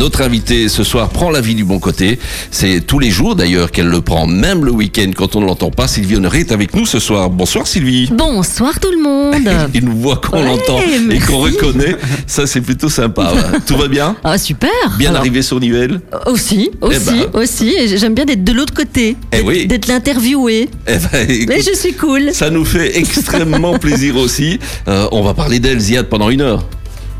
Notre invitée ce soir prend la vie du bon côté. C'est tous les jours d'ailleurs qu'elle le prend, même le week-end quand on ne l'entend pas. Sylvie Honoré est avec nous ce soir. Bonsoir Sylvie. Bonsoir tout le monde. Il nous voit qu'on Ouais, l'entend et qu'on reconnaît. Ça c'est plutôt sympa. Tout va bien Ah super. Bien Alors, arrivé sur Nivelles Aussi, aussi, ben. aussi. Et j'aime bien d'être de l'autre côté. Eh d'être- oui. D'être l'interviewé. Eh ben, Mais je suis cool. Ça nous fait extrêmement plaisir aussi. Euh, on va parler d'elle, Ziad, pendant une heure.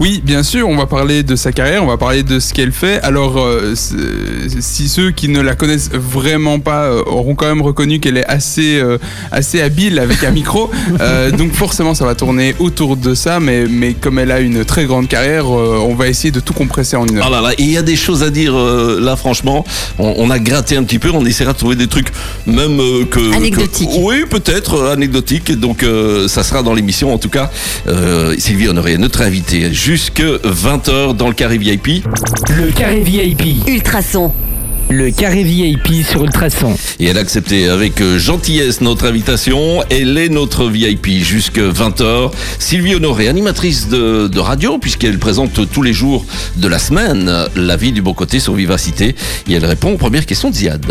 Oui, bien sûr, on va parler de sa carrière, on va parler de ce qu'elle fait. Alors, euh, si ceux qui ne la connaissent vraiment pas euh, auront quand même reconnu qu'elle est assez, euh, assez habile avec un micro, euh, donc forcément ça va tourner autour de ça, mais, mais comme elle a une très grande carrière, euh, on va essayer de tout compresser en une heure. Ah là là, il y a des choses à dire euh, là, franchement. On, on a gratté un petit peu, on essaiera de trouver des trucs même euh, que. Anecdotiques. que- oui, peut-être anecdotiques. Donc, euh, ça sera dans l'émission. En tout cas, euh, Sylvie Honoré notre invitée jusque 20h dans le carré VIP. Le carré VIP. Ultrason. Le carré VIP sur Ultrason. Et elle a accepté avec euh, gentillesse notre invitation. Elle est notre VIP jusque 20h. Sylvie Honoré, animatrice de, de radio, puisqu'elle présente tous les jours de la semaine la vie du bon côté sur Vivacité. Et elle répond aux premières questions de Ziad.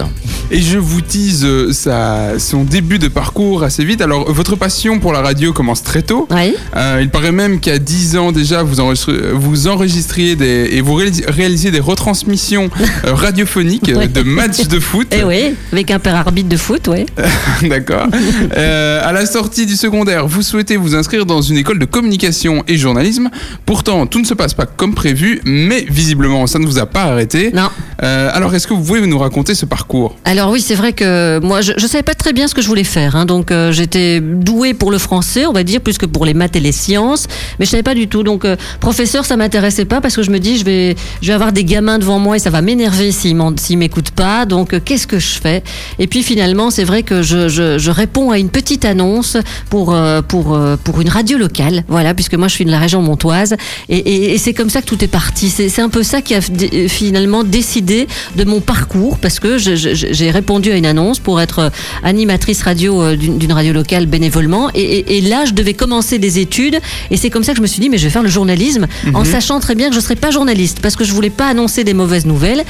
Et je vous tease euh, sa, son début de parcours assez vite. Alors, votre passion pour la radio commence très tôt. Oui. Euh, il paraît même qu'à 10 ans déjà, vous, enregistrez- vous enregistriez des, et vous réalis- réalisiez des retransmissions radiophoniques euh, de matchs de foot. Eh oui, avec un père arbitre de foot, oui. D'accord. Euh, à la sortie du secondaire, vous souhaitez vous inscrire dans une école de communication et journalisme. Pourtant, tout ne se passe pas comme prévu, mais visiblement, ça ne vous a pas arrêté. Non. Euh, alors, est-ce que vous pouvez nous raconter ce parcours? Alors oui, c'est vrai que moi, je, je savais pas très bien ce que je voulais faire. hein. donc euh, j'étais douée pour le français, on va dire, plus que pour les maths et les sciences, mais je savais pas du tout. Donc professeur, ça m'intéressait pas parce que je me dis, je vais, je vais avoir des gamins devant moi et ça va m'énerver s'ils m'en- s'ils m'écoutent pas. Donc euh, qu'est-ce que je fais? Et puis finalement, c'est vrai que je, je, je réponds à une petite annonce pour euh, pour euh, pour une radio locale. Voilà, puisque moi je suis de la région montoise et, et, et c'est comme ça que tout est parti. C'est c'est un peu ça qui a finalement décidé de mon parcours parce que j'ai répondu à une annonce pour être animatrice radio d'une radio locale bénévolement et, là je devais commencer des études et c'est comme ça que je me suis dit mais je vais faire le journalisme en sachant très bien que je serais pas journaliste parce que je voulais pas annoncer des mauvaises nouvelles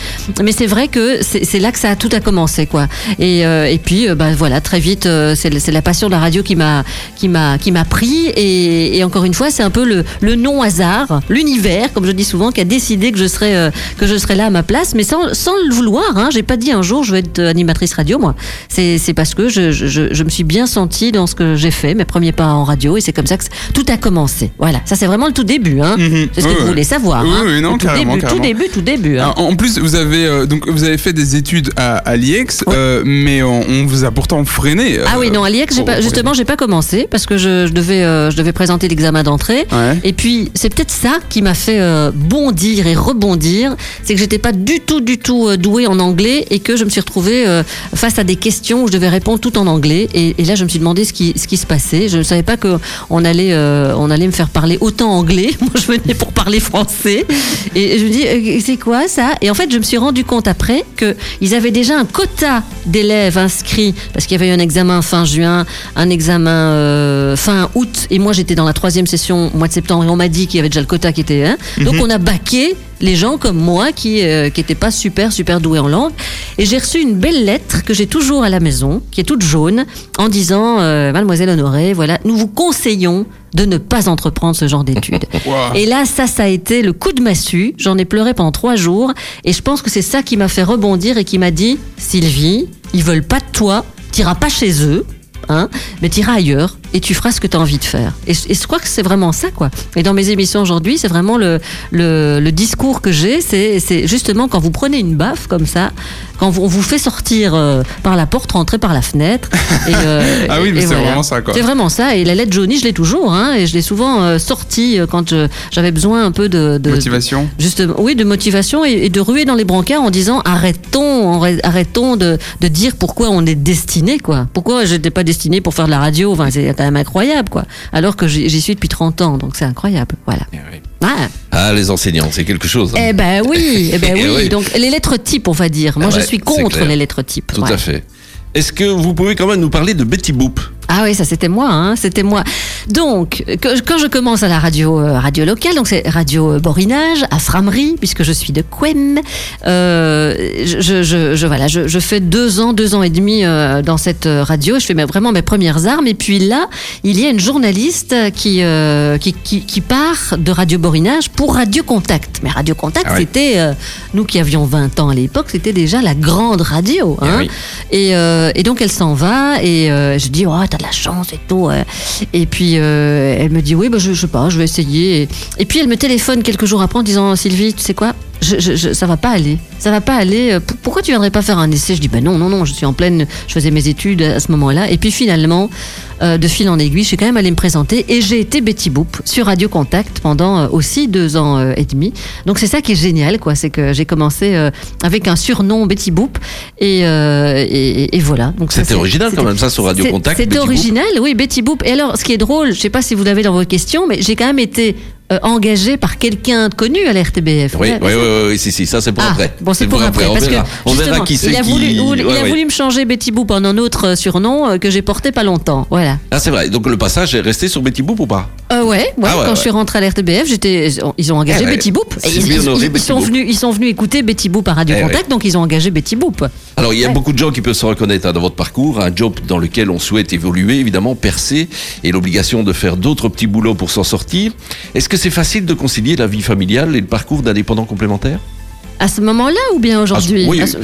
mais c'est vrai que c'est c'est là que ça a tout a commencé quoi et, euh, et puis euh, bah, voilà très vite euh, c'est la passion de la radio qui m'a qui m'a qui m'a pris et, et encore une fois c'est un peu le, le non hasard l'univers comme je dis souvent qui a décidé que je serais euh, que je serais là à ma place mais sans, sans le vouloir hein. j'ai pas dit un jour je vais être animatrice radio moi c'est parce que je, je, me suis bien sentie dans ce que j'ai fait mes premiers pas en radio et c'est comme ça que tout a commencé voilà ça c'est vraiment le tout début hein. Mhm. c'est ce Ouais, que vous ouais. voulez savoir Oui, hein. oui, non, tout carrément, début, tout début tout début hein. Ah, En plus, vous avez euh, donc vous avez fait des études à, à l'IEX, euh, mais on, on vous a pourtant freiné. euh, Ah oui, non, à l'IEX, pas, justement, j'ai pas commencé parce que je, je devais, euh, je devais présenter l'examen d'entrée. Ouais. Et puis, c'est peut-être ça qui m'a fait bondir et rebondir. C'est que j'étais pas du tout, du tout douée en anglais et que je me suis retrouvée face à des questions où je devais répondre tout en anglais. Et, et là, je me suis demandé ce qui, ce qui se passait. Je ne savais pas que on allait, on allait me faire parler autant anglais. Moi, je venais pour parler français. Et je me dis, c'est quoi ça? Et en fait, je me suis rendu compte après qu'ils avaient déjà un quota d'élèves inscrits parce qu'il y avait eu un examen fin juin, un examen euh, fin août, et moi j'étais dans la troisième session au mois de septembre et on m'a dit qu'il y avait déjà le quota qui était. Hein, donc on a baqué les gens comme moi qui euh, qui étaient pas super super doués en langue et j'ai reçu une belle lettre que j'ai toujours à la maison qui est toute jaune en disant euh, mademoiselle Honoré voilà nous vous conseillons de ne pas entreprendre ce genre d'études et là, ça, ça a été le coup de massue. J'en ai pleuré pendant trois jours. Et je pense que c'est ça qui m'a fait rebondir et qui m'a dit Sylvie, ils veulent pas de toi, t'iras pas chez eux. Hein, mais t'iras ailleurs et tu feras ce que tu as envie de faire. Et, et je crois que c'est vraiment ça, quoi. Et dans mes émissions aujourd'hui, c'est vraiment le, le, le discours que j'ai, c'est justement quand vous prenez une baffe comme ça, quand vous- on vous fait sortir euh, par la porte, rentrer par la fenêtre. Et, euh, Ah oui, mais c'est vraiment ça, quoi. C'est vraiment ça. Et la lettre jaunie, je l'ai toujours, hein, et je l'ai souvent euh, sortie quand je- j'avais besoin un peu de, de Motivation. Justement, oui, de motivation et, et de ruer dans les brancards en disant arrêtons, arrêtons de, de dire pourquoi on est destiné, quoi. Pourquoi j'étais pas destiné pour faire de la radio? Enfin, c'est quand même incroyable, quoi. Alors que j'y suis depuis 30 ans, donc c'est incroyable. Voilà. Ah, Ah, les enseignants, c'est quelque chose. hein. eh ben oui, eh ben Eh oui. oui. Donc les lettres types, on va dire. Moi, je suis contre les lettres types. Tout Ouais. à fait. Est-ce que vous pouvez quand même nous parler de Betty Boop? Ah oui, ça c'était moi, hein, c'était moi. Donc, que- quand je commence à la radio, euh, radio locale, donc c'est radio euh, Borinage, à Framery, puisque je suis de Quem, euh, je, je, je- voilà, je, je fais deux ans, deux ans et demi euh, dans cette euh, radio, je fais mes- vraiment mes premières armes, et puis là, il y a une journaliste qui, euh, qui, qui, qui part de Radio Borinage pour Radio Contact. Mais Radio Contact, Ah c'était, euh, nous qui avions 20 ans à l'époque, c'était déjà la grande radio. Eh Hein oui. et, euh, et donc elle s'en va et euh, je dis oh t'as de la chance et tout. euh. Et puis euh, elle me dit oui bah, je, je sais pas je vais essayer. Et, et puis elle me téléphone quelques jours après en disant Sylvie tu sais quoi? Je, je, je- ça va pas aller. Ça va pas aller. Euh, Pourquoi tu viendrais pas faire un essai? Je dis ben non non non je suis en pleine je faisais mes études à ce moment-là et puis finalement euh, de fil en aiguille je suis quand même allée me présenter et j'ai été Betty Boop sur Radio Contact pendant euh, aussi deux ans euh, et demi. Donc c'est ça qui est génial quoi c'est que j'ai commencé avec un surnom Betty Boop et, et, et voilà. Donc C'était original quand même, ça, sur Radio Contact, C'était Boop. original, oui, Betty Boop. Et alors, ce qui est drôle, je sais pas si vous l'avez dans vos questions, mais j'ai quand même été euh, engagée par quelqu'un de connu à la RTBF. Oui, oui, oui, oui, si, si, ça c'est pour ah, après. Bon, c'est pour après, parce verra. on verra qui c'est il a qui. voulu, il Ouais, a voulu me changer Betty Boop en un autre euh, surnom euh, que j'ai porté pas longtemps. Voilà. Ah, c'est vrai. Donc le passage est resté sur Betty Boop ou pas? Euh, ouais, ouais, Ah ouais, quand je suis rentrée à la RTBF, j'étais, ils ont engagé Eh. Betty Boop. Ils, Honoré, ils Betty sont Boop. venus, ils sont venus écouter Betty Boop à Radio Eh Contact, donc ils ont engagé Betty Boop. Alors, il y a beaucoup de gens qui peuvent se reconnaître hein, dans votre parcours, un job dans lequel on souhaite évoluer, évidemment, percer, et l'obligation de faire d'autres petits boulots pour s'en sortir. Est-ce que c'est facile de concilier la vie familiale et le parcours d'indépendant complémentaire? À ce moment-là ou bien aujourd'hui? Ah, oui. À ce-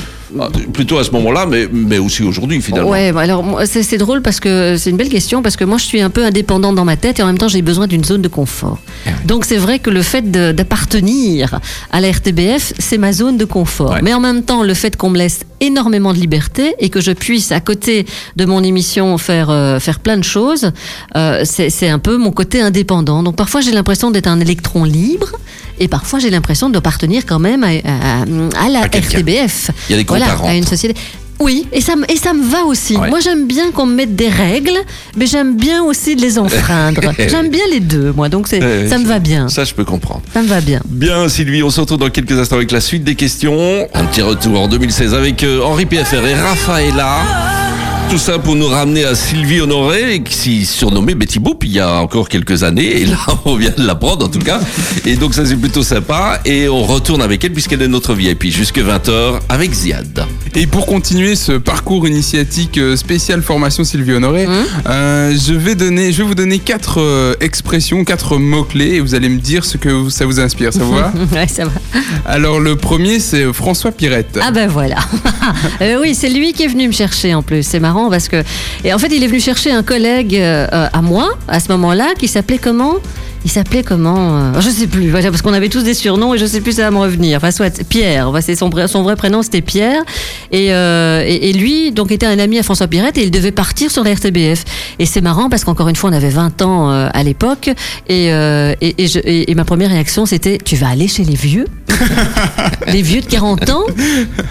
Plutôt à ce moment-là, mais, mais aussi aujourd'hui, finalement. Ouais, bah alors c'est c'est drôle parce que c'est une belle question parce que moi je suis un peu indépendante dans ma tête et en même temps j'ai besoin d'une zone de confort. Ah Donc c'est vrai que le fait de- d'appartenir à la RTBF, c'est ma zone de confort. Ouais. Mais en même temps, le fait qu'on me laisse énormément de liberté et que je puisse à côté de mon émission faire euh, faire plein de choses, euh, c'est c'est un peu mon côté indépendant. Donc parfois j'ai l'impression d'être un électron libre et parfois j'ai l'impression d'appartenir quand même à, à- à la À. RTBF. Il y a des voilà, à une société. Oui, et ça, me- et ça me va aussi. Ouais. Moi, j'aime bien qu'on me mette des règles, mais j'aime bien aussi de les enfreindre. j'aime bien les deux, moi, donc ça me va bien. Ça, je peux comprendre. Ça me va bien. Bien, Sylvie, on se retrouve dans quelques instants avec la suite des questions. Un petit retour en 2016 avec euh, Henri PFR et Rafaela. Tout ça pour nous ramener à Sylvie Honoré, qui s'est surnommée Betty Boop il y a encore quelques années. Et là, on vient de l'apprendre en tout cas. Et donc, ça, c'est plutôt sympa. Et on retourne avec elle puisqu'elle est notre VIP jusque 20h avec Ziad. Et pour continuer ce parcours initiatique euh, spécial formation Sylvie Honoré, Mmh. euh, je vais donner, je vais vous donner quatre euh, expressions, quatre mots clés, et vous allez me dire ce que ça vous inspire. Ça vous va ouais, ça va. Alors le premier, c'est François Pirette. Ah ben voilà. Euh, oui, c'est lui qui est venu me chercher en plus. C'est marrant parce que... Et en fait, il est venu chercher un collègue euh, à moi, à ce moment-là, qui s'appelait comment? Il s'appelait comment euh, Je sais plus, voilà, parce qu'on avait tous des surnoms et je sais plus ça va me revenir. Enfin, soit Pierre, c'est son, vrai- son vrai prénom c'était Pierre. Et, euh, et, et lui, donc, était un ami à François Pirette et il devait partir sur la RTBF. Et c'est marrant parce qu'encore une fois, on avait 20 ans euh, à l'époque. Et, euh, et, et je- et- et ma première réaction, c'était Tu vas aller chez les vieux? Les vieux de 40 ans?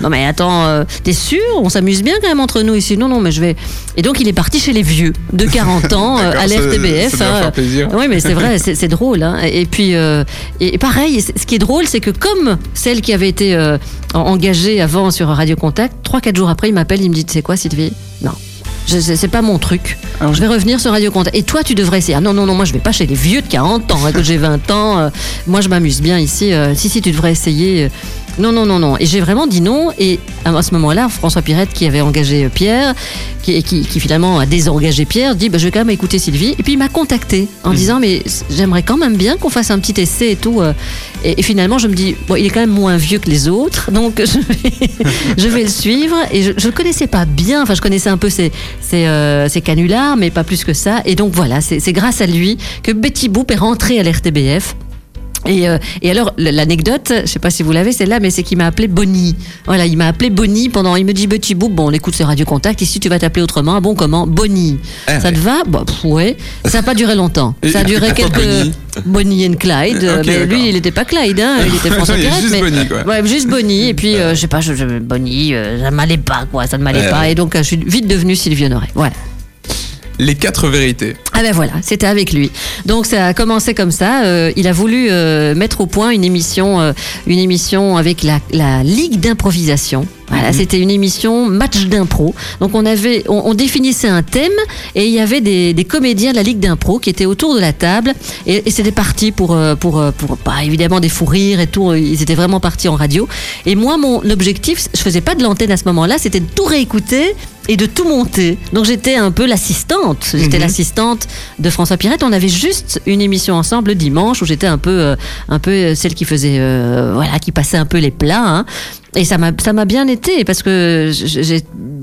Non, mais attends, t'es sûr? On s'amuse bien quand même entre nous ici. Non, non, mais je vais. Et donc, il est parti chez les vieux de 40 ans à ça- l'RTBF. ça plaisir. Oui, mais c'est vrai, c'est c'est drôle. hein. Et puis, euh, et pareil, ce qui est drôle, c'est que comme celle qui avait été euh, en- engagée avant sur Radio Contact, 3-4 jours après, il m'appelle, il me dit, tu sais quoi, Sylvie? Non. C'est pas mon truc. Ah oui. Je vais revenir sur Radio Contact. Et toi, tu devrais essayer. Ah non, non, non, moi, je vais pas chez les vieux de 40 ans. hein, que j'ai 20 ans. euh, moi, je m'amuse bien ici. si, si, tu devrais essayer. Non, non, non, non. Et j'ai vraiment dit non. Et à ce moment-là, François Pirette, qui avait engagé euh, Pierre, qui, qui, qui finalement a désengagé Pierre, dit bah, Je vais quand même écouter Sylvie. Et puis il m'a contacté en Mhm. disant Mais j'aimerais quand même bien qu'on fasse un petit essai et tout. euh. Et, et finalement, je me dis Bon, il est quand même moins vieux que les autres. Donc je vais, je vais le suivre. Et je ne le connaissais pas bien. Enfin, je connaissais un peu ses, ses, euh, ses canulars, mais pas plus que ça. Et donc voilà, c'est c'est grâce à lui que Betty Boop est rentrée à l'RTBF. Et, euh, et alors, l'anecdote, je sais pas si vous l'avez, c'est là, mais c'est qu'il m'a appelé Bonnie. Voilà, il m'a appelé Bonnie pendant. Il me dit Betty Boop, bon, on écoute sur Radio Contact, ici tu vas t'appeler autrement. Bon, comment Bonnie. Ah ça ouais. te va Bon, pff, Ouais. Ça n'a pas duré longtemps. Ça a duré quelques. Bonnie and Clyde. Mais lui, il n'était pas Clyde, hein, il était François juste mais, Bonnie, quoi. Ouais, juste Bonnie. Et puis, euh, je sais pas, je, je- Bonnie, euh, ça ne m'allait pas, quoi. Ça ne m'allait Ouais, pas. Et donc, euh, je suis vite devenue Sylvie Honoré. Voilà. Les quatre vérités. Ah ben voilà, c'était avec lui. Donc ça a commencé comme ça. Euh, il a voulu euh, mettre au point une émission, euh, une émission avec la, la Ligue d'improvisation. Voilà, c'était une émission match d'impro. Donc on avait, on, on définissait un thème et il y avait des, des comédiens de la Ligue d'impro qui étaient autour de la table et, et c'était parti pour, euh, pour, euh, pour, bah, évidemment des fous rires et tout. Ils étaient vraiment partis en radio. Et moi, mon objectif, je faisais pas de l'antenne à ce moment-là, c'était de tout réécouter et de tout monter. Donc j'étais un peu l'assistante. J'étais l'assistante de François Pirette. On avait juste une émission ensemble le dimanche où j'étais un peu, euh, un peu celle qui faisait, euh, voilà, qui passait un peu les plats. hein. Et ça m'a, ça m'a bien été parce que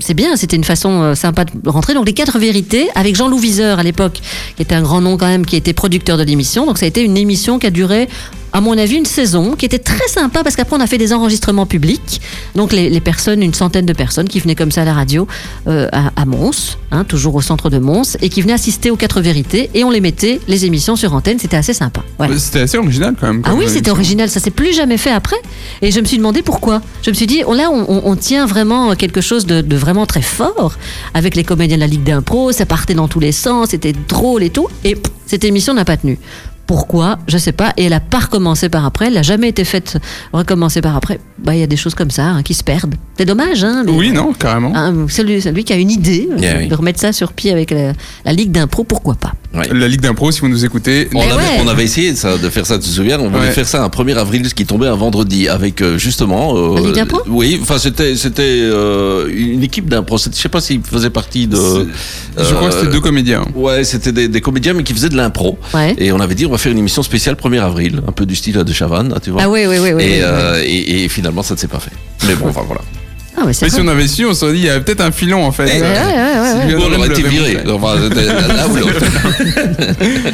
c'est bien, c'était une façon euh, sympa de rentrer. Donc les quatre vérités avec Jean-Loup Viseur à l'époque, qui était un grand nom quand même, qui était producteur de l'émission. Donc ça a été une émission qui a duré à mon avis, une saison qui était très sympa parce qu'après on a fait des enregistrements publics. Donc les, les personnes, une centaine de personnes qui venaient comme ça à la radio euh, à, à Mons, hein, toujours au centre de Mons, et qui venaient assister aux quatre vérités et on les mettait les émissions sur antenne. C'était assez sympa. Voilà. C'était assez original quand même. Ah oui, c'était émission. original. Ça s'est plus jamais fait après. Et je me suis demandé pourquoi. Je me suis dit, oh là, on, on- on tient vraiment quelque chose de, de vraiment très fort avec les comédiens de la Ligue d'impro. Ça partait dans tous les sens, c'était drôle et tout. Et cette émission n'a pas tenu. Pourquoi Je sais pas. Et elle a pas recommencé par après. Elle n'a jamais été faite recommencer par après. Bah, il y a des choses comme ça hein, qui se perdent. C'est dommage, hein. mais- Oui, non, carrément. Hein, celui, celui qui a une idée euh, oui. de remettre ça sur pied avec la, la Ligue d'impro, pourquoi pas Ouais. La Ligue d'impro, si vous nous écoutez. On avait, ouais. on avait essayé ça, de faire ça, tu te souviens On voulait Ouais. faire ça un 1er avril, ce qui tombait un vendredi, avec euh, justement. euh, La Ligue d'impro Oui, enfin c'était c'était euh, une équipe d'impro. Je sais pas s'ils faisaient partie de. Je crois que c'était deux comédiens. Ouais, c'était des, des comédiens, mais qui faisaient de l'impro. Ouais. Et on avait dit, va faire une émission spéciale 1er avril, un peu du style de Chavannes, tu vois. Ah oui, oui, oui. oui, et, oui, oui. euh, et, et finalement, ça ne s'est pas fait. Mais bon, enfin voilà. Ah ouais, c'est Mais si on avait su, on se serait dit, il y avait peut-être un filon en fait. Eh, Ouais, ouais, ouais, ouais, ouais. Sylvia Ou on aurait été viré. Enfin, c'était là ou l'autre.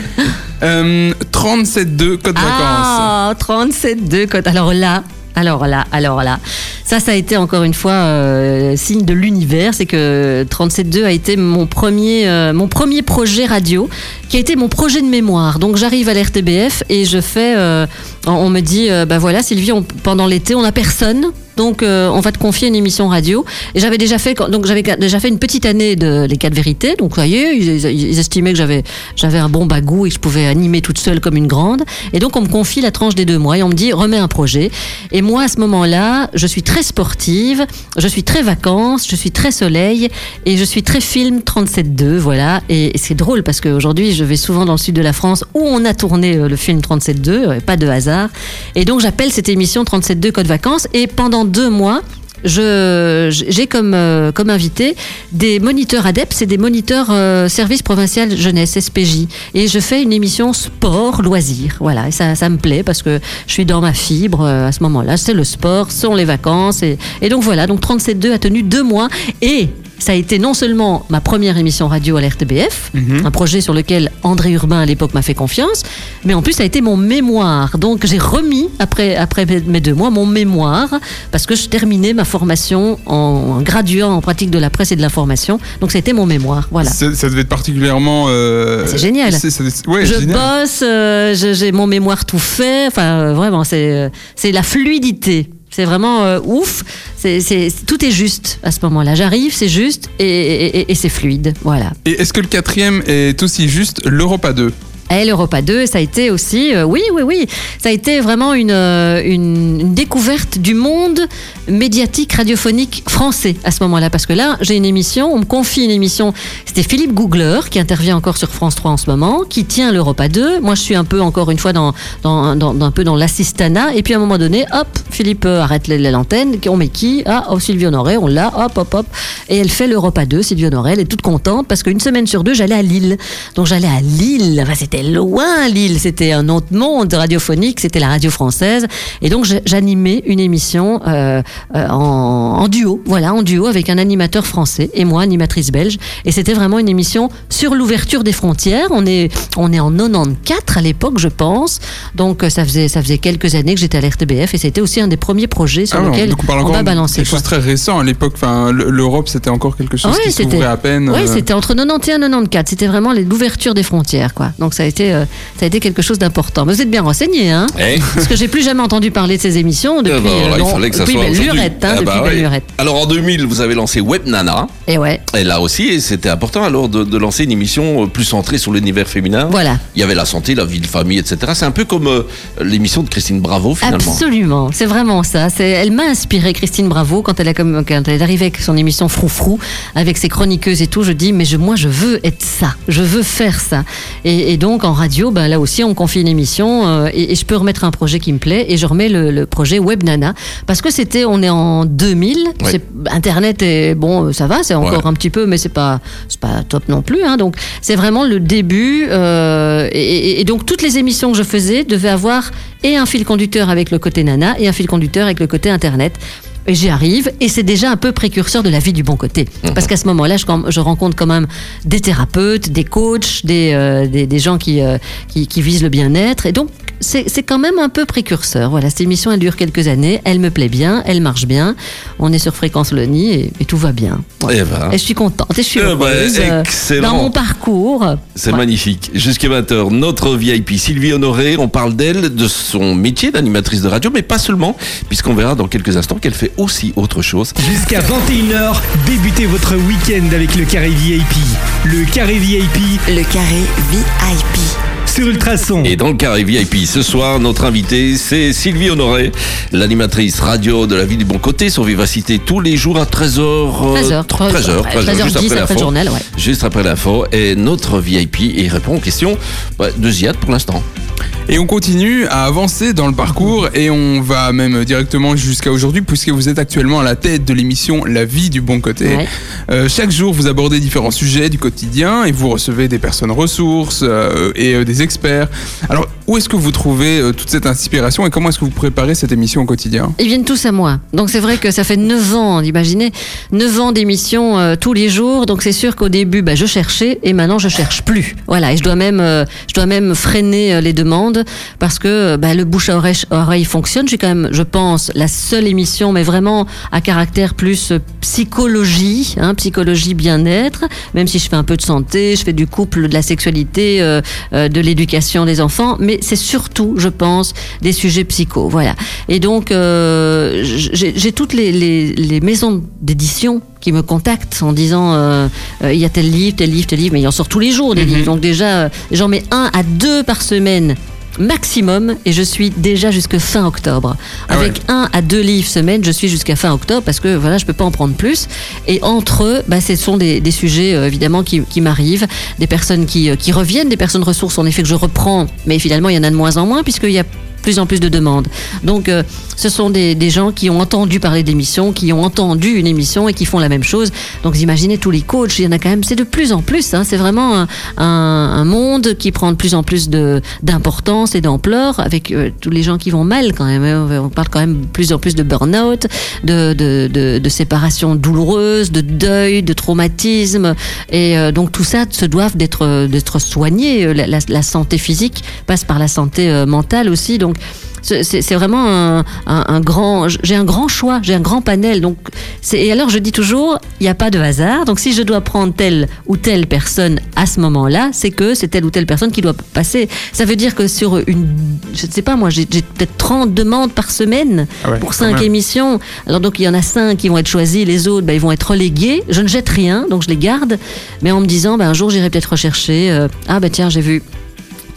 Euh, 37.2 code vacances. Ah, 37,2 cotes. Alors là, alors là, alors là. Ça, ça a été encore une fois euh, signe de l'univers. C'est que 37.2 a été mon premier, euh, mon premier projet radio, qui a été mon projet de mémoire. Donc j'arrive à l'RTBF et je fais. euh, on- me dit, bah voilà, Sylvie, pendant l'été, on n'a personne. Donc euh, on va te confier une émission radio. Et j'avais déjà fait, donc j'avais déjà fait une petite année de les quatre vérités. Donc y est, ils, estimaient que j'avais j'avais un bon bagou et que je pouvais animer toute seule comme une grande. Et donc on me confie la tranche des deux mois et on me dit remets un projet. Et moi à ce moment-là, je suis très sportive, je suis très vacances, je suis très soleil et je suis très film 37.2, voilà. Et, et c'est drôle parce qu'aujourd'hui je vais souvent dans le sud de la France où on a tourné euh, le film 37.2, euh, pas de hasard. Et donc j'appelle cette émission 37.2 Code Vacances et pendant deux mois j'ai comme euh, comme invité des moniteurs ADEPS et des moniteurs euh, service provincial jeunesse SPJ et je fais une émission sport loisir. Voilà. Et ça ça me plaît parce que je suis dans ma fibre euh, à ce moment-là. C'est le sport ce sont les vacances et, et donc voilà. Donc 37.2 a tenu deux mois et ça a été non seulement ma première émission radio à l'RTBF, un projet sur lequel André Urbain à l'époque m'a fait confiance, mais en plus ça a été mon mémoire. Donc j'ai remis, après, après mes deux mois, mon mémoire, parce que je terminais ma formation en, en graduant en pratique de la presse et de l'information. Donc ça a été mon mémoire. Voilà. Ça, ça devait être particulièrement. euh, C'est génial. ouais, je génial. bosse, euh, j'ai mon mémoire tout fait. Enfin, euh, vraiment, c'est la fluidité. C'est vraiment euh, ouf. Tout est juste à ce moment-là. J'arrive, c'est juste et- et c'est fluide. Voilà. Et est-ce que le quatrième est aussi juste? l'Europa 2 Et l'Europa 2, ça a été aussi, euh, oui, oui, oui, ça a été vraiment une, euh, une, une découverte du monde médiatique radiophonique français à ce moment-là. Parce que là, j'ai une émission, on me confie une émission, c'était Philippe Googler qui intervient encore sur France 3 en ce moment, qui tient l'Europa 2. Moi, je suis un peu, encore une fois, dans, dans, un peu dans l'assistanat. Et puis à un moment donné, hop, Philippe euh, arrête la- la- l'antenne, on met qui? Ah, oh, Sylvie Honoré, on l'a, hop, hop, hop. Et elle fait l'Europa 2, Sylvie Honoré, elle est toute contente parce qu'une semaine sur deux, j'allais à Lille. Donc j'allais à Lille, c'était loin Lille, c'était un autre monde radiophonique, c'était la radio française. Et donc j'animais une émission euh, euh, en, en duo, voilà, en duo avec un animateur français et moi, animatrice belge. Et c'était vraiment une émission sur l'ouverture des frontières. On est, on est en 94 à l'époque, je pense. Donc ça faisait, ça faisait quelques années que j'étais à l'RTBF et c'était aussi un des premiers projets sur Ah lequel on on va balancer. quelque chose très récent à l'époque. Enfin, l'Europe, c'était encore quelque chose Ouais, qui c'était- s'ouvrait à peine. Oui, euh. c'était entre 91 et 94. C'était vraiment l'ouverture des frontières, quoi. Donc ça, été, euh, ça a été quelque chose d'important. Mais vous êtes bien renseigné, hein Eh Parce que j'ai plus jamais entendu parler de ces émissions depuis, Eh. Alors en 2000, vous avez lancé Web Nana. Et ouais, Et là aussi, c'était important alors de, de lancer une émission euh, plus centrée sur l'univers féminin. voilà. Il y avait la santé, la vie de famille, etc. C'est un peu comme euh, l'émission de Christine Bravo finalement. Absolument, c'est vraiment ça. Elle m'a inspiré Christine Bravo quand elle a comme quand elle est arrivée avec son émission Froufrou, avec ses chroniqueuses et tout. Je dis mais je, moi je veux être ça, je veux faire ça. Et, et donc en radio, ben là aussi on confie une émission euh, et, et je peux remettre un projet qui me plaît et je remets le, le projet Web Nana parce que c'était on est en 2000, Ouais. c'est, Internet est bon, ça va, c'est encore Ouais. un petit peu, mais c'est pas c'est pas top non plus. Hein, donc c'est vraiment le début euh, et donc toutes les émissions que je faisais devaient avoir et un fil conducteur avec le côté nana et un fil conducteur avec le côté internet. J'y arrive, et c'est déjà un peu précurseur de la vie du bon côté. Parce qu'à ce moment-là, je, je rencontre quand même des thérapeutes, des coachs, des, euh, des, des gens qui, euh, qui, qui visent le bien-être. Et donc, c'est quand même un peu précurseur. Voilà, cette émission, elle dure quelques années, elle me plaît bien, elle marche bien. On est sur Fréquence Loni et, et tout va bien. Voilà. Eh ben, Et je suis contente, et je suis Eh ben, heureuse. euh, excellent. Dans mon parcours. c'est Voilà. magnifique. Jusqu'à 20h, notre VIP Sylvie Honoré, on parle d'elle, de son métier d'animatrice de radio, mais pas seulement, puisqu'on verra dans quelques instants qu'elle fait aussi autre chose. Jusqu'à 21h, débutez votre week-end avec le carré VIP. Le carré VIP Le carré VIP. sur Ultrason. Et dans le carré VIP, ce soir, notre invitée, c'est Sylvie Honoré, l'animatrice radio de la vie du bon côté, sur Vivacité tous les jours à 13h. 13h, 13h, 13h10 après le journal, ouais. Juste après l'info. Et notre VIP, et il répond aux questions bah, de Ziad pour l'instant. Et on continue à avancer dans le parcours et on va même directement jusqu'à aujourd'hui puisque vous êtes actuellement à la tête de l'émission La vie du bon côté. Ouais. Euh, chaque jour, vous abordez différents sujets du quotidien et vous recevez des personnes ressources euh, et euh, des experts. Alors, où est-ce que vous trouvez toute cette inspiration et comment est-ce que vous préparez cette émission au quotidien? Ils viennent tous à moi. Donc c'est vrai que ça fait 9 ans, imaginez, 9 ans d'émission tous les jours. Donc c'est sûr qu'au début, bah, je cherchais et maintenant je cherche plus. Voilà, et je dois même, je dois même freiner les demandes parce que bah, le bouche à oreille, fonctionne. Suis quand même, je pense, la seule émission, mais vraiment à caractère plus euh, psychologie, hein, psychologie bien-être. Même si je fais un peu de santé, je fais du couple, de la sexualité, euh, euh, de l'éducation des enfants, mais c'est surtout, je pense, des sujets psycho. Voilà. Et donc, j'ai j'ai toutes les maisons d'édition qui me contactent en disant euh, euh, il y a tel livre, tel livre, tel livre, mais il en sort tous les jours des livres. Donc déjà, euh, j'en mets un à deux par semaine maximum et je suis déjà jusque fin octobre. Ah Avec ouais. un à deux livres semaine, je suis jusqu'à fin octobre parce que voilà, je peux pas en prendre plus. Et entre eux, bah, ce sont des, des sujets évidemment qui, qui m'arrivent, des personnes qui, qui reviennent, des personnes ressources en effet que je reprends, mais finalement il y en a de moins en moins puisqu'il y a plus en plus de demandes. Donc, ce sont des, gens qui ont entendu parler de l'émission, qui ont entendu une émission et qui font la même chose. Donc, vous imaginez tous les coachs, il y en a quand même, c'est de plus en plus. Hein, c'est vraiment un, monde qui prend de plus en plus d'importance et d'ampleur avec euh, tous les gens qui vont mal quand même. hein. On parle quand même plus en plus de burn-out, de, de, séparation douloureuse, de deuil, de traumatisme. Et euh, donc, tout ça se doit d'être soigné. Euh, La, la, santé physique passe par la santé mentale aussi. Donc, c'est vraiment un, un, un grand. J'ai un grand choix, j'ai un grand panel. Donc, et alors je dis toujours, il n'y a pas de hasard. Donc, si je dois prendre telle ou telle personne à ce moment-là, c'est que c'est telle ou telle personne qui doit passer. Ça veut dire que sur une, je ne sais pas moi, j'ai peut-être 30 demandes par semaine Ah ouais, pour quand 5 même. émissions. Alors donc il y en a 5 qui vont être choisis, les autres bah, ils vont être relégués. Je ne jette rien, donc je les garde, mais en me disant bah, un jour j'irai peut-être rechercher. euh, ah bah tiens j'ai vu.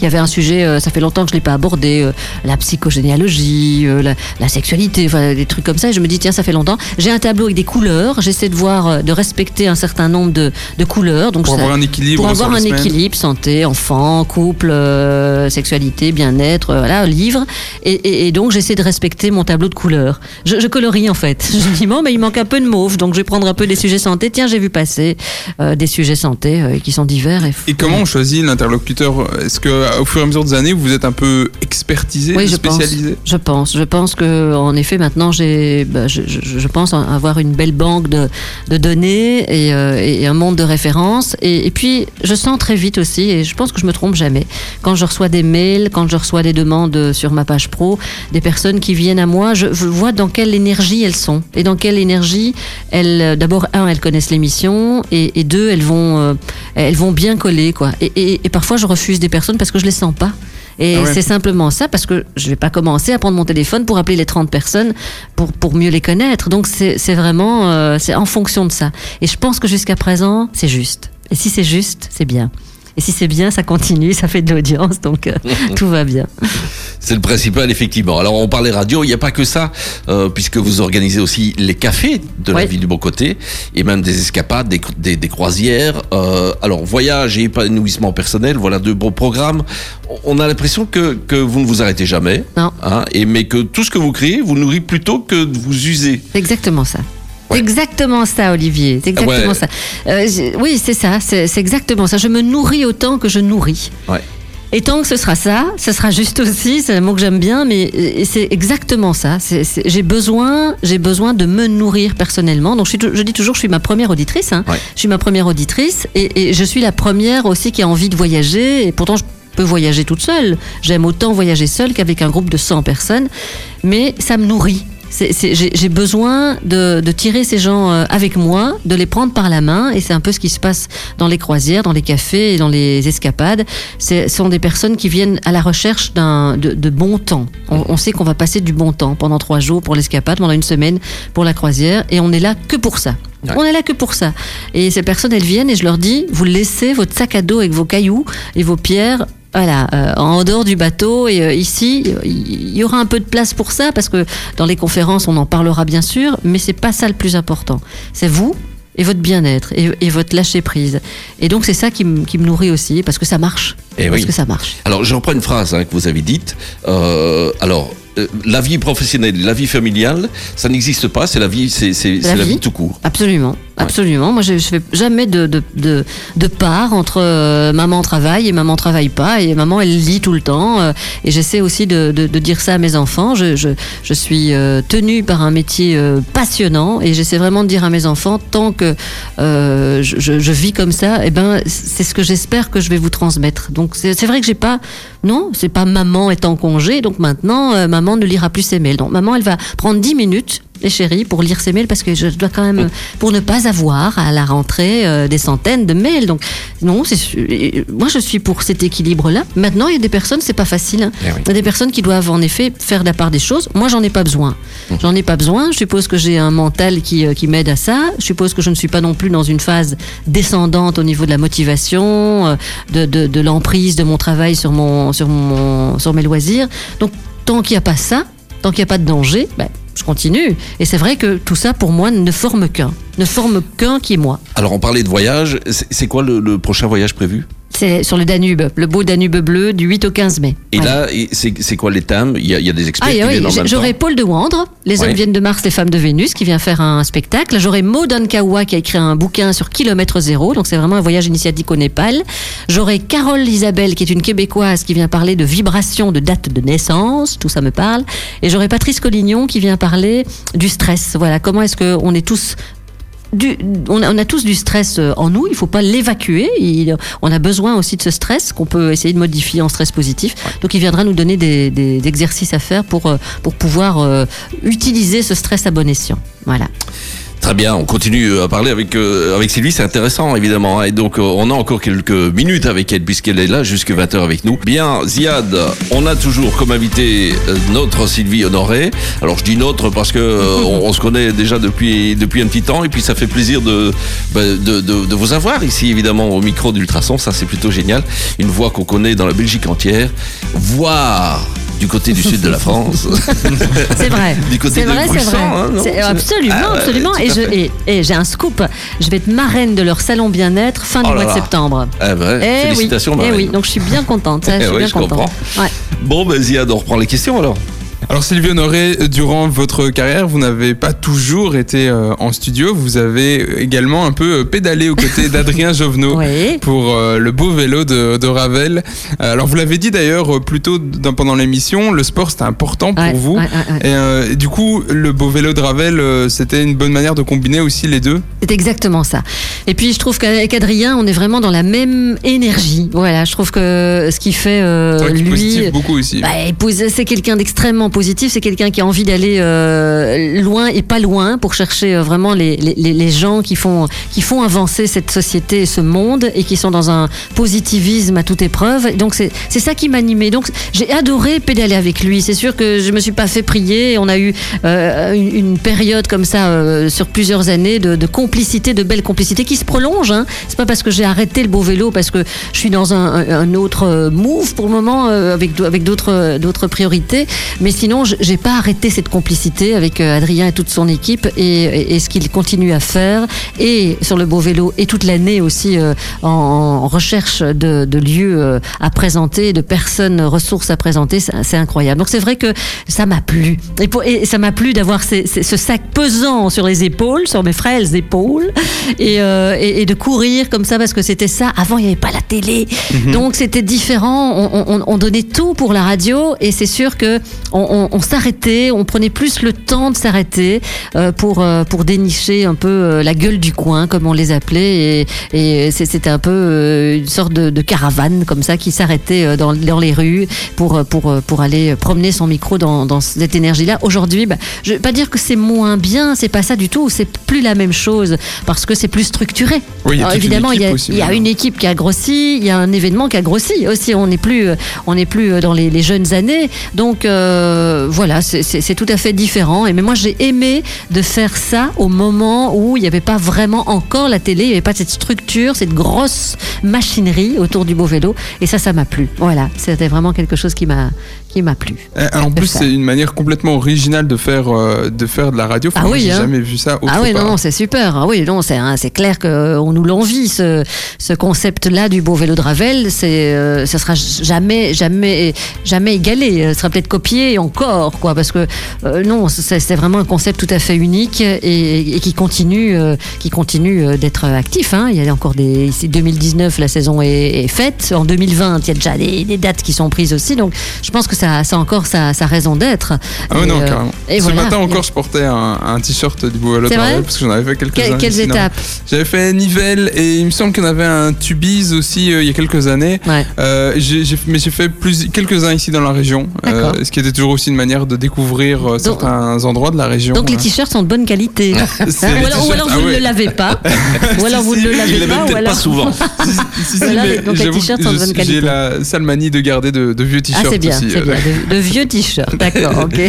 Il y avait un sujet, euh, ça fait longtemps que je l'ai pas abordé, euh, la psychogénéalogie, euh, la, la sexualité, enfin des trucs comme ça. Et je me dis tiens ça fait longtemps. J'ai un tableau avec des couleurs. J'essaie de voir, de respecter un certain nombre de, de couleurs. Donc Pour ça- avoir un équilibre pour avoir un équilibre, santé, enfant, couple, euh, sexualité, bien-être, euh, voilà, livre. Et, et- et donc j'essaie de respecter mon tableau de couleurs. Je, je colorie en fait. Je me dis bon, mais il manque un peu de mauve, donc je vais prendre un peu des sujets santé. Tiens, j'ai vu passer euh, des sujets santé qui sont divers. Et, Et comment on choisit l'interlocuteur? Est-ce que au fur et à mesure des années, vous êtes un peu expertisé, Oui, je pense. spécialisé? Je pense. Je pense que, en effet, maintenant, j'ai, bah, je, je- je pense avoir une belle banque de, de données et, euh, et un monde de références. Et, et puis, je sens très vite aussi, et je pense que je me trompe jamais, quand je reçois des mails, quand je reçois des demandes sur ma page pro, des personnes qui viennent à moi, je, je vois dans quelle énergie elles sont et dans quelle énergie elles, euh, d'abord, un, elles connaissent l'émission et, et deux, elles vont, euh, elles vont bien coller, quoi. Et parfois, je refuse des personnes parce que je les sens pas. Et Ah ouais. c'est simplement ça, parce que je vais pas commencer à prendre mon téléphone pour appeler les 30 personnes pour, pour mieux les connaître. Donc c'est c'est vraiment euh, c'est en fonction de ça. Et je pense que jusqu'à présent, c'est juste. Et si c'est juste, c'est bien. Et si c'est bien, ça continue, ça fait de l'audience, donc euh, tout va bien. C'est le principal, effectivement. Alors, on parlait radio, il n'y a pas que ça, euh, puisque vous organisez aussi les cafés de la Oui. ville du Bon Côté, et même des escapades, des, des, des croisières. Euh, alors, voyage et épanouissement personnel, voilà deux beaux programmes. On a l'impression que, que vous ne vous arrêtez jamais, Non. hein, et, mais que tout ce que vous créez vous nourrit plutôt que de vous user. C'est exactement ça. Ouais. C'est exactement ça, Olivier. C'est exactement Ouais. ça. Euh, oui, c'est ça. C'est exactement ça. Je me nourris autant que je nourris. Ouais. Et tant que ce sera ça, ce sera juste aussi, c'est un mot que j'aime bien, mais c'est exactement ça. J'ai besoin, j'ai besoin de me nourrir personnellement. Donc je, suis tou- je dis toujours, je suis ma première auditrice. hein. Ouais. Je suis ma première auditrice et, et je suis la première aussi qui a envie de voyager. Et pourtant, je peux voyager toute seule. J'aime autant voyager seule qu'avec un groupe de 100 personnes. Mais ça me nourrit. J'ai besoin de, de tirer ces gens euh, avec moi, de les prendre par la main, et c'est un peu ce qui se passe dans les croisières, dans les cafés et dans les escapades. Ce sont des personnes qui viennent à la recherche de, de bon temps. On, on sait qu'on va passer du bon temps pendant trois jours pour l'escapade, pendant une semaine pour la croisière, et on est là que pour ça. Ouais. On est là que pour ça. Et ces personnes, elles viennent et je leur dis, vous laissez votre sac à dos avec vos cailloux et vos pierres voilà, euh, en dehors du bateau. Et euh, ici, il y aura un peu de place pour ça, parce que dans les conférences, on en parlera bien sûr, mais c'est pas ça le plus important. C'est vous et votre bien-être et, et votre lâcher-prise. Et donc, c'est ça qui, me- qui me nourrit aussi, parce que ça marche. Eh parce oui. que ça marche. Alors, je reprends une phrase hein, que vous avez dite. Euh, alors, euh, la vie professionnelle, la vie familiale, ça n'existe pas. C'est la vie, c'est La c'est la vie. tout court. Absolument, absolument. Moi, je, je fais jamais de, de, de, de part entre euh, maman travaille et maman travaille pas. Et maman, elle lit tout le temps. euh, et j'essaie aussi de, de, dire ça à mes enfants. Je, je, je suis tenue par un métier passionnant et j'essaie vraiment de dire à mes enfants, tant que je, je, vis comme ça, eh ben, c'est ce que j'espère que je vais vous transmettre. Donc, c'est c'est vrai que j'ai pas, non, c'est pas maman est en congé. Donc maintenant, euh, maman ne lira plus ses mails. Donc maman, elle va prendre 10 minutes les chéris, pour lire ces mails parce que je dois quand même, pour ne pas avoir à la rentrée euh, des centaines de mails. Donc, non, moi je suis pour cet équilibre-là. Maintenant, il y a des personnes, c'est pas facile. hein. Eh oui. Il y a des personnes qui doivent en effet faire la part des choses. Moi, j'en ai pas besoin. J'en ai pas besoin. Je suppose que j'ai un mental qui, euh, qui m'aide à ça. Je suppose que je ne suis pas non plus dans une phase descendante au niveau de la motivation, euh, de, de, de l'emprise de mon travail sur, mon, sur, mon, sur mes loisirs. Donc, tant qu'il n'y a pas ça, tant qu'il n'y a pas de danger, ben, je continue. Et c'est vrai que tout ça, pour moi, ne forme qu'un. Ne forme qu'un qui est moi. Alors, on parlait de voyage. C'est quoi le, le prochain voyage prévu? C'est sur le Danube, le beau Danube bleu du 8 au 15 mai. Et Voilà. là, c'est quoi les thèmes? Il y, a, il y a des experts Ah, qui oui, viennent j'aurai. Paul de Wandre, Les hommes Ouais. viennent de Mars, les femmes de Vénus, qui vient faire un spectacle. J'aurai Maud Ankawa qui a écrit un bouquin sur kilomètre zéro, donc c'est vraiment un voyage initiatique au Népal. J'aurai Carole Isabelle, qui est une québécoise, qui vient parler de vibrations de date de naissance, tout ça me parle. Et j'aurai Patrice Collignon qui vient parler du stress. Voilà, comment est-ce qu'on est tous du, on, a, on a tous du stress euh, en nous, il faut pas l'évacuer. Il- On a besoin aussi de ce stress qu'on peut essayer de modifier en stress positif. Donc il viendra nous donner des, des- des exercices à faire pour, euh, pour pouvoir euh, utiliser ce stress à bon escient. Voilà. Bien, on continue à parler avec euh, avec Sylvie, c'est intéressant évidemment. hein. Et donc euh, on a encore quelques minutes avec elle puisqu'elle est là jusque 20h avec nous. Bien, Ziad, on a toujours comme invité euh, notre Sylvie Honoré. Alors je dis notre parce que euh, on, se connaît déjà depuis depuis un petit temps et puis ça fait plaisir de de, de, de vous avoir ici évidemment au micro d'Ultrason, ça c'est plutôt génial. Une voix qu'on connaît dans la Belgique entière, voire du côté du sud de la France. C'est vrai. Du côté c'est de vrai, c'est vrai. hein, C'est- C'est- absolument, Ah absolument. Et je- et- et j'ai un scoop. Je vais être marraine de leur salon bien-être fin Oh du là mois de septembre. Ah bah, oui, félicitations eh Marlène. oui, donc je suis bien contente. Ça, je suis oui, bien je contente. comprends. Ouais. Bon, ben Ziad, on reprend les questions alors. Alors Sylvie Honoré, durant votre carrière, vous n'avez pas toujours été euh, en studio, vous avez également un peu euh, pédalé aux côtés d'Adrien Jovenot Oui. pour euh, le beau vélo de, de Ravel. Alors vous l'avez dit d'ailleurs plus tôt dans- pendant l'émission, le sport c'était important pour Ouais, vous. ouais, ouais, ouais. Et, euh, du coup, le beau vélo de Ravel, c'était une bonne manière de combiner aussi les deux? C'est exactement ça. Et puis je trouve qu'avec Adrien, on est vraiment dans la même énergie. Voilà, je trouve que ce qui fait C'est vrai qu'il lui, beaucoup aussi. bah, il c'est quelqu'un d'extrêmement positif. Positif. C'est quelqu'un qui a envie d'aller euh, loin et pas loin pour chercher euh, vraiment les, les, les gens qui font, qui font avancer cette société et ce monde et qui sont dans un positivisme à toute épreuve. Donc c'est ça qui m'animait. Donc j'ai adoré pédaler avec lui. C'est sûr que je me suis pas fait prier. On a eu euh, une, période comme ça sur plusieurs années de, complicité, de belle complicité qui se prolonge. Hein. C'est pas parce que j'ai arrêté le beau vélo parce que je suis dans un, autre move pour le moment avec avec d'autres priorités. Mais sinon, j- j'ai pas arrêté cette complicité avec euh, Adrien et toute son équipe et, et- et ce qu'il continue à faire et sur le beau vélo et toute l'année aussi euh, en, en recherche de, de lieux euh, à présenter, de personnes ressources à présenter, c'est incroyable. Donc c'est vrai que ça m'a plu et, pour- et ça m'a plu d'avoir ce sac pesant sur les épaules, sur mes frêles épaules et, euh, de courir comme ça parce que c'était ça. Avant il n'y avait pas la télé, donc c'était différent. On, on- on donnait tout pour la radio et c'est sûr que on, on- on s'arrêtait, on prenait plus le temps de s'arrêter euh, pour euh, pour dénicher un peu euh, la gueule du coin comme on les appelait et, c'était un peu une sorte de, de caravane comme ça qui s'arrêtait dans, dans les rues pour pour pour aller promener son micro dans, dans cette énergie-là. Aujourd'hui, bah, je vais pas dire que c'est moins bien, c'est pas ça du tout, c'est plus la même chose parce que c'est plus structuré. Oui, il y a Alors, évidemment, il y a, aussi y une équipe qui a grossi, il y a un événement qui a grossi aussi. On n'est plus, on n'est plus dans les, les jeunes années. Donc euh, voilà, c'est- c'est c'est tout à fait différent. Et mais moi, j'ai aimé de faire ça au moment où il n'y avait pas vraiment encore la télé, il n'y avait pas cette structure, cette grosse machinerie autour du beau vélo. Et ça, ça m'a plu. Voilà, c'était vraiment quelque chose qui m'a, qui m'a plu. Euh, En plus, ça. c'est une manière complètement originale de faire, euh, de faire de la radio. Enfin, Ah oui, j'ai hein. jamais vu ça autre Ah oui, non, part. non, c'est super. Ah oui, non, c'est hein, c'est clair qu'on nous l'envie, ce, ce concept-là du beau vélo de Ravel. C'est, euh, ça sera jamais, jamais, jamais égalé. Ce sera peut-être copié encore, quoi, parce que euh, non, c'est vraiment un concept tout à fait unique et, et qui continue, euh, qui continue euh, d'être actif. Hein. Il y a encore des, ici 2019, la saison est, est faite. En 2020, il y a déjà des, des dates qui sont prises aussi. Donc, je pense que ça, ça a encore sa, raison d'être. Ah oui, Et, non, euh, carrément. et Ce voilà. matin encore, je portais un, un t-shirt du vrai parce que j'en avais fait quelques-uns. Que- quelles étapes J'avais fait Nivelles et il me semble qu'on avait un Tubize aussi euh, il y a quelques années. Ouais. Euh, j'ai- mais j'ai fait plus, quelques-uns ici dans la région, euh, ce qui était toujours aussi une manière de découvrir certains endroits de la région. Donc les hein. t-shirts sont de bonne qualité. Hein, ou alors, ou ah vous ne le lavez pas. ou alors vous ne le lavez pas. Ou alors... pas souvent. Si, si, Voilà, mais donc les t-shirts sont de bonne qualité. J'ai la sale manie de garder de, vieux Ah t-shirts aussi. De, de vieux t-shirts, d'accord, ok.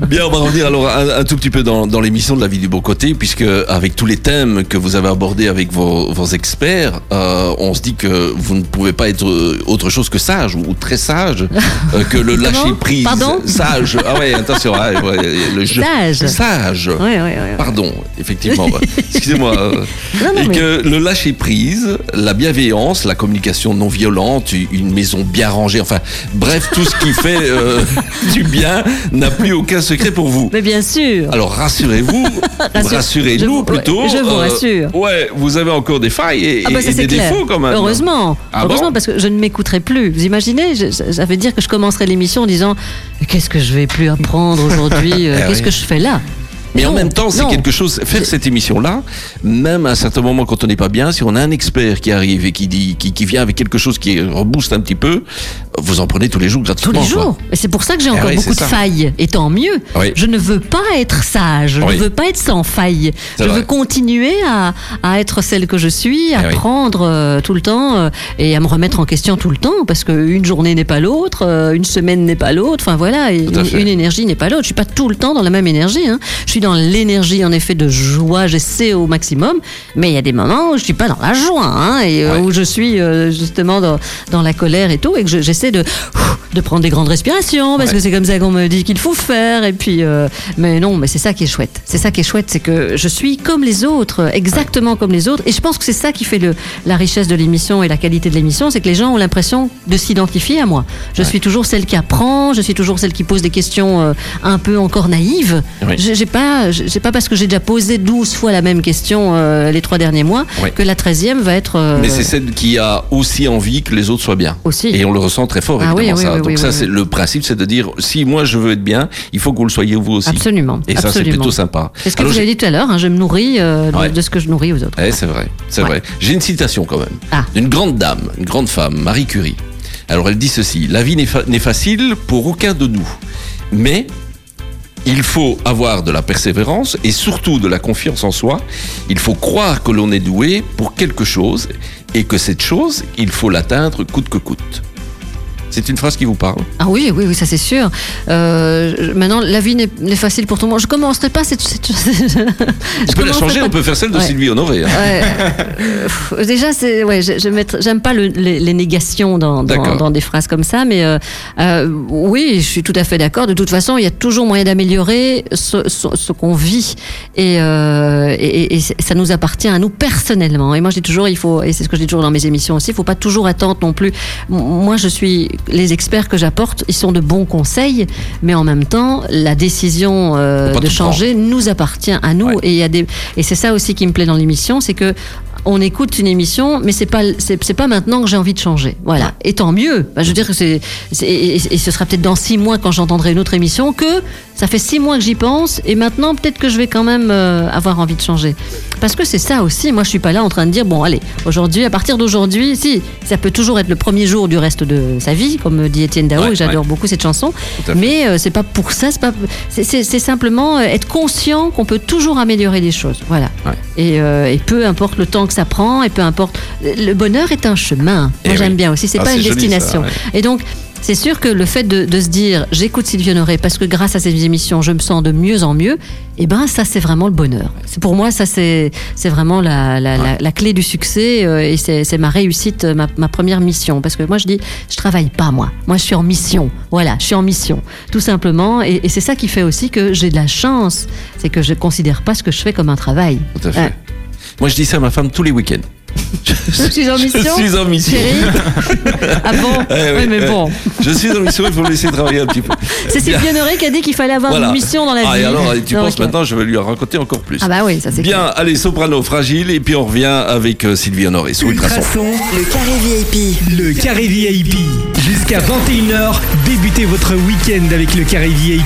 Bien, on va revenir alors un, un tout petit peu dans, dans l'émission de la vie du beau côté, puisque avec tous les thèmes que vous avez abordés avec vos, vos experts, euh, on se dit que vous ne pouvez pas être euh, autre chose que sage ou, très sage, euh, que le lâcher prise. Pardon Sage. Ah ouais, attention. ah, ouais, le jeu. Sage. Sage. Ouais, ouais, ouais. Pardon, effectivement. Excusez-moi. Non, non, et mais- que le lâcher prise, la bienveillance, la communication non violente, une maison bien rangée, enfin, bref, tout ce qui fait euh, du bien n'a plus aucun secret pour vous. Mais bien sûr. Alors rassurez-vous, Rassure- je rassurez-nous plutôt. je vous rassure. Ouais, vous avez encore des failles et, Ah bah et- ça et c'est des clair. défauts quand même. Heureusement, Ah heureusement parce que je ne m'écouterai plus. Vous imaginez, je- ça veut dire que je commencerai l'émission en disant qu'est-ce que je vais plus apprendre aujourd'hui euh, Eh Qu'est-ce oui. que je fais là? Mais en Non, même temps, c'est non. quelque chose. Faire cette émission-là, même à un certain moment quand on n'est pas bien, si on a un expert qui arrive et qui dit, qui, qui vient avec quelque chose qui rebooste un petit peu, vous en prenez tous les jours tous gratuitement. les quoi. jours. Et c'est pour ça que j'ai Eh encore oui, beaucoup de ça. failles. Et tant mieux. Oui. Je ne veux pas être sage. Je Oui. ne veux pas être sans faille. Je vrai. veux continuer à, à être celle que je suis, à Eh oui. apprendre euh, tout le temps euh, et à me remettre en question tout le temps parce qu'une journée n'est pas l'autre, euh, une semaine n'est pas l'autre. Enfin voilà, une, énergie n'est pas l'autre. Je suis pas tout le temps dans la même énergie. hein. Je suis dans l'énergie en effet de joie. J'essaie au maximum, mais il y a des moments où je suis pas dans la joie hein, et où je suis justement dans, dans la colère et tout et que je- j'essaie de de prendre des grandes respirations parce Ouais. que c'est comme ça qu'on me dit qu'il faut faire et puis euh, mais non mais c'est ça qui est chouette c'est ça qui est chouette c'est que je suis comme les autres exactement comme les autres et je pense que c'est ça qui fait le, la richesse de l'émission et la qualité de l'émission c'est que les gens ont l'impression de s'identifier à moi je suis toujours celle qui apprend je suis toujours celle qui pose des questions euh, un peu encore naïves Oui. j'ai pas j'ai pas parce que j'ai déjà posé 12 fois la même question euh, les trois derniers mois que la 13e va être Mais c'est celle qui a aussi envie que les autres soient bien. Aussi. Et on le ressent très fort, Ah évidemment, oui, ça. oui, Donc oui, ça, c'est le principe, c'est de dire, si moi je veux être bien, il faut que vous le soyez vous aussi. absolument Et ça, c'est plutôt sympa. C'est ce que Alors, vous avez dit tout à l'heure, hein, je me nourris euh, de, Ouais. de ce que je nourris aux autres. Eh, c'est vrai, c'est Ouais. vrai. J'ai une citation quand même. Ah. D'une grande dame, une grande femme, Marie Curie. Alors elle dit ceci La vie n'est fa- n'est facile pour aucun de nous, mais Il faut avoir de la persévérance et surtout de la confiance en soi. Il faut croire que l'on est doué pour quelque chose et que cette chose, il faut l'atteindre coûte que coûte. C'est une phrase qui vous parle Ah oui, oui, oui, ça c'est sûr. Euh, maintenant, la vie n'est facile pour tout le monde. Je commencerai pas cette. cette- On Je peut la changer, pas- on peut faire celle de Ouais. Sylvie Honoré. hein. Ouais. Déjà, c'est ouais, je- je j'aime pas le- les, les négations dans, dans, D'accord. dans des phrases comme ça, mais euh, euh, oui, je suis tout à fait d'accord. De toute façon, il y a toujours moyen d'améliorer ce, ce, ce qu'on vit, et, et, et ça nous appartient à nous personnellement. Et moi, je dis toujours, il faut, et c'est ce que je dis toujours dans mes émissions aussi, il faut pas toujours attendre non plus. Moi, je suis les experts que j'apporte, ils sont de bons conseils, mais en même temps, la décision euh, de changer nous appartient à nous. Ouais. Et il y a des, et c'est ça aussi qui me plaît dans l'émission, c'est que on écoute une émission, mais c'est pas c'est, pas maintenant que j'ai envie de changer. Voilà. Et tant mieux. Bah, je veux dire que c'est, c'est- et, et ce sera peut-être dans six mois quand j'entendrai une autre émission que ça fait six mois que j'y pense et maintenant peut-être que je vais quand même euh, avoir envie de changer. Parce que c'est ça aussi. Moi, je suis pas là en train de dire bon, allez, aujourd'hui, à partir d'aujourd'hui, si ça peut toujours être le premier jour du reste de sa vie, comme dit Étienne Dao, Ouais, et j'adore beaucoup cette chanson. Mais euh, c'est pas pour ça. C'est pas. Simplement euh, être conscient qu'on peut toujours améliorer les choses. Voilà. Ouais. Et, euh, et peu importe le temps que ça prend, et peu importe. Le bonheur est un chemin. Eh Moi, j'aime bien aussi. C'est Ah, pas une joli, destination. Et donc, c'est sûr que le fait de, de se dire, j'écoute Sylvie Honoré parce que grâce à ces émissions, je me sens de mieux en mieux. Eh ben, ça, c'est vraiment le bonheur. C'est pour moi, ça, c'est c'est vraiment la, la, la, la clé du succès euh, et c'est ma réussite, euh, ma, ma première mission. Parce que moi, je dis, je travaille pas moi. Moi, je suis en mission. Voilà, je suis en mission, tout simplement. Et, et c'est ça qui fait aussi que j'ai de la chance, c'est que je considère pas ce que je fais comme un travail. Tout à fait. Ouais. Moi, je dis ça à ma femme tous les week-ends. Je suis en mission. Je suis en mission. Chérie Ah bon Eh oui, Oui, mais eh. bon. Je suis en mission, il faut me laisser travailler un petit peu. C'est. Sylvie Honoré qui a dit qu'il fallait avoir Voilà. une mission dans la Ah, vie. et alors, tu penses maintenant, je vais lui en raconter encore plus. Ah bah oui, ça c'est Bien, clair. allez, soprano fragile, et puis on revient avec euh, Sylvie Honoré Ultrason. Ultrason, Le carré VIP. le carré VIP. Jusqu'à 21h, débutez votre week-end avec le carré VIP.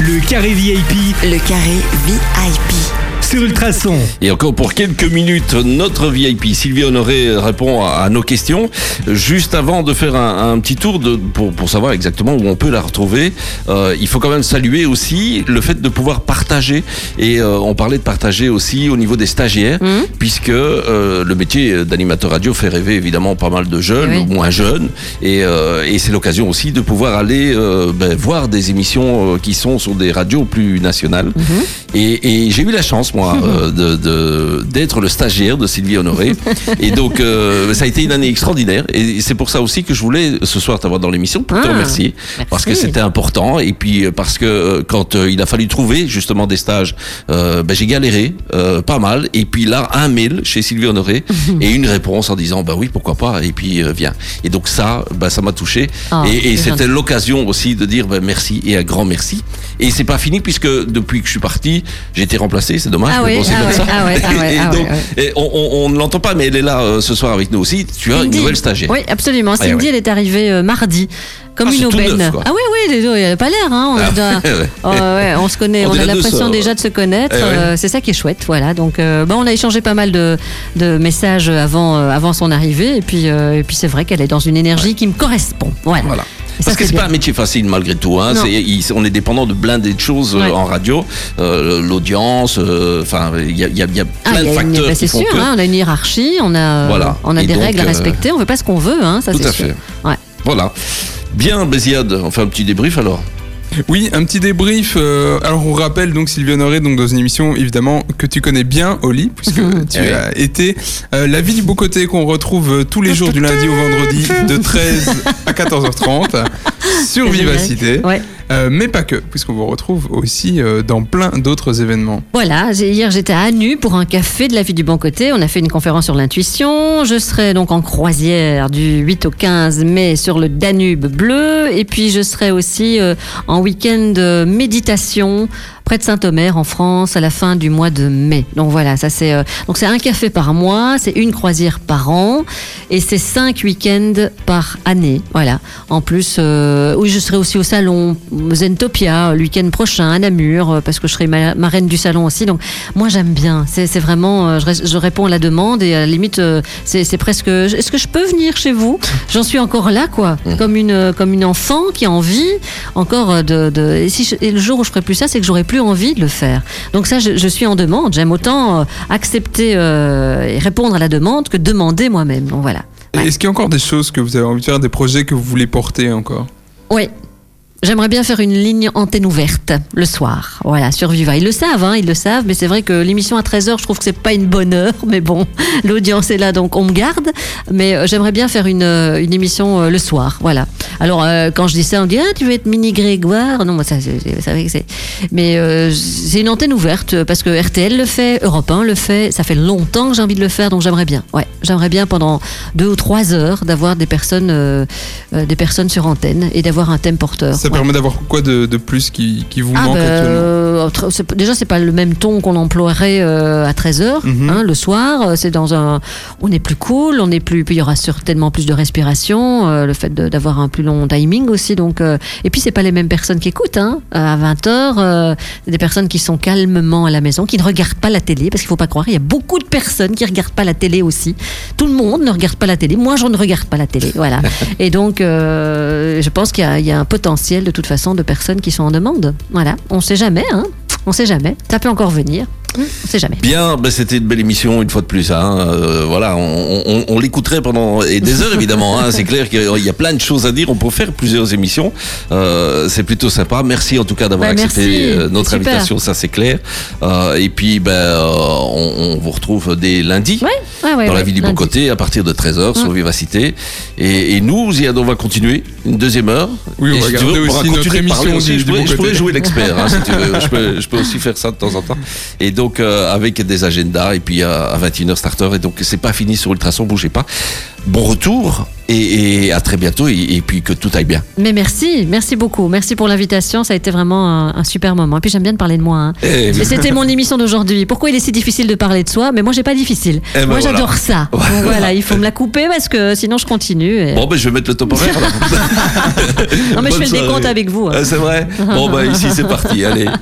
Le carré VIP Le carré VIP. Sur Ultrason. Et encore pour quelques minutes, notre VIP Sylvie Honoré répond à, à nos questions. Juste avant de faire un, un petit tour de, pour, pour savoir exactement où on peut la retrouver, euh, il faut quand même saluer aussi le fait de pouvoir partager. Et euh, on parlait de partager aussi au niveau des stagiaires, Mhm. puisque euh, le métier d'animateur radio fait rêver évidemment pas mal de jeunes Oui. ou moins jeunes. Et, euh, et c'est l'occasion aussi de pouvoir aller euh, ben, voir des émissions euh, qui sont sur des radios plus nationales. Mhm. Et, et j'ai eu la chance, moi, euh, de- de- d'être le stagiaire de Sylvie Honoré. et donc, euh, ça a été une année extraordinaire. Et c'est pour ça aussi que je voulais ce soir t'avoir dans l'émission pour te Ah, remercier. merci. Parce que c'était important. Et puis, euh, parce que euh, quand il a fallu trouver justement des stages, ben, j'ai galéré euh, pas mal. Et puis là, un mail chez Sylvie Honoré et une réponse en disant, bah oui, pourquoi pas. Et puis, euh, viens. Et donc, ça, bah, ça m'a touché. Ah, et et c'était l'occasion aussi de dire bah, merci et un grand merci. Et c'est pas fini puisque depuis que je suis parti, j'ai été remplacé, c'est dommage. Ah ah ouais, ah ouais, ah ouais, ah on, ne l'entend pas, mais elle est là euh, ce soir avec nous aussi. Tu as une nouvelle stagiaire. Oui, absolument. Ouais, Cindy, ouais. elle est arrivée euh, mardi. Comme Ah, une aubaine. neuf, ah oui, oui, il n'a pas l'air. Hein. On, Ah, ouais. Se connaît, On on, a l'impression sœurs. déjà de se connaître. Eh ouais. euh, c'est ça qui est chouette. Voilà. Donc, euh, bon, on a échangé pas mal de, de messages avant, euh, avant son arrivée. Et puis, euh, et puis c'est vrai qu'elle est dans une énergie qui me correspond. Voilà. Voilà. Parce que c'est pas un métier facile malgré tout. Hein. Il- on est dépendant de blindés de choses euh, Ouais. en radio, Euh, l'audience. euh, Enfin, il y a, y Ah, plein il y de a une- facteurs bah, c'est sûr, que. hein, on a une hiérarchie, on a, Voilà. on a Et des donc, règles à respecter, on fait pas ce qu'on veut, hein, ça Tout c'est à sûr. fait. Ouais. Voilà. Bien, Béziade, on fait un petit débrief alors. Oui, un petit débrief. euh, alors on rappelle donc Sylvie Honoré donc dans une émission évidemment que tu connais bien Oli puisque tu oui. as été euh, la vie du beau côté qu'on retrouve euh, tous les jours du lundi au vendredi de 13 à 14h30 sur Vivacité. Ouais. Euh, mais pas que puisqu'on vous retrouve aussi euh, dans plein d'autres événements. Voilà, hier j'étais à Anu pour un café de la vie du bon côté. On a fait une conférence sur l'intuition. Je serai donc en croisière du 8 au 15 mai sur le Danube bleu. Et puis je serai aussi euh, en week-end méditation près de Saint-Omer en France à la fin du mois de mai. Donc voilà, ça c'est euh, donc c'est un café par mois, c'est une croisière par an et c'est cinq week-ends par année. Voilà. En plus, euh, oui, je serai aussi au salon Zentopia le week-end prochain à Namur euh, parce que je serai ma- marraine du salon aussi. Donc moi j'aime bien. C'est vraiment, euh, je, ré- je réponds à la demande et à la limite euh, c'est presque. Est-ce que je peux venir chez vous? J'en suis encore là quoi, comme une comme une enfant qui a envie encore euh, de. de et, si je- et le jour où je ferai plus ça, c'est que j'aurai plus envie de le faire. Donc ça, je, je suis en demande. J'aime autant euh, accepter euh, et répondre à la demande que demander moi-même. Donc voilà. Ouais. Est-ce qu'il y a encore des choses que vous avez envie de faire, des projets que vous voulez porter encore? Oui. J'aimerais bien faire une ligne antenne ouverte le soir, voilà, sur Viva. Ils le savent, hein, ils le savent, mais c'est vrai que l'émission à 13h, je trouve que c'est pas une bonne heure, mais bon, l'audience est là, donc on me garde. Mais euh, j'aimerais bien faire une, euh, une émission euh, le soir, voilà. Alors, euh, quand je dis ça, on dit, ah, tu veux être mini Grégoire? Non, moi, ça, c'est- vrai que c'est. Mais euh, c'est une antenne ouverte, parce que RTL le fait, Europe 1 le fait, ça fait longtemps que j'ai envie de le faire, donc j'aimerais bien, ouais. J'aimerais bien pendant deux ou trois heures d'avoir des personnes, euh, des personnes sur antenne et d'avoir un thème porteur. Permet d'avoir quoi de, de plus qui, qui vous Ah manque ben, actuellement euh, déjà c'est pas le même ton qu'on emploierait euh, à 13h Mhm. hein, le soir Euh, c'est dans un on est plus cool on est plus puis il y aura certainement plus de respiration euh, le fait d'avoir un plus long timing aussi donc euh, et puis c'est pas les mêmes personnes qui écoutent hein. à 20h des personnes qui sont calmement à la maison qui ne regardent pas la télé parce qu'il faut pas croire il y a beaucoup de personnes qui regardent pas la télé aussi tout le monde ne regarde pas la télé moi je ne regarde pas la télé voilà et donc je pense qu'il y a un potentiel de toute façon de personnes qui sont en demande. Voilà. On sait jamais hein on sait jamais ça peut encore venir on sait jamais Bien, ben c'était une belle émission une fois de plus. Hein. Euh, voilà, on, on- on l'écouterait pendant et des heures évidemment. Hein. C'est clair qu'il y a plein de choses à dire. On peut faire plusieurs émissions. Euh, c'est plutôt sympa. Merci en tout cas d'avoir Ben, accepté merci. euh, notre invitation. Ça c'est clair. Euh, et puis ben euh, on, on vous retrouve dès lundi. ouais, ouais, ouais, Dans la vie du bon côté, à partir de 13h sur Mm. Vivacité. Et, et nous, Ziad, on va continuer une deuxième heure. Oui, on Et va si on aussi notre émission aussi. du- Je du pourrais, bon je pourrais côté. jouer l'expert, hein, si. Je peux, je peux aussi faire ça de temps en temps. Et donc, euh, avec des agendas, et puis à, à 21h starter. Et donc, c'est pas fini sur Ultrason, bougez pas. Bon retour, et, et à très bientôt, et, et puis que tout aille bien. mais merci merci beaucoup merci pour l'invitation ça a été vraiment un, un super moment et puis j'aime bien de parler de moi hein. Eh, Et c'était mon émission d'aujourd'hui. Pourquoi il est si difficile de parler de soi? Mais moi, j'ai pas difficile. Eh ben moi, voilà. j'adore ça. Donc Voilà. il faut me la couper parce que sinon, je continue. Bon, ben, je vais mettre le top horaire. non, mais je fais le décompte soirée. avec vous. hein. Ah, c'est vrai? Bon, ben, ici, c'est parti. Allez.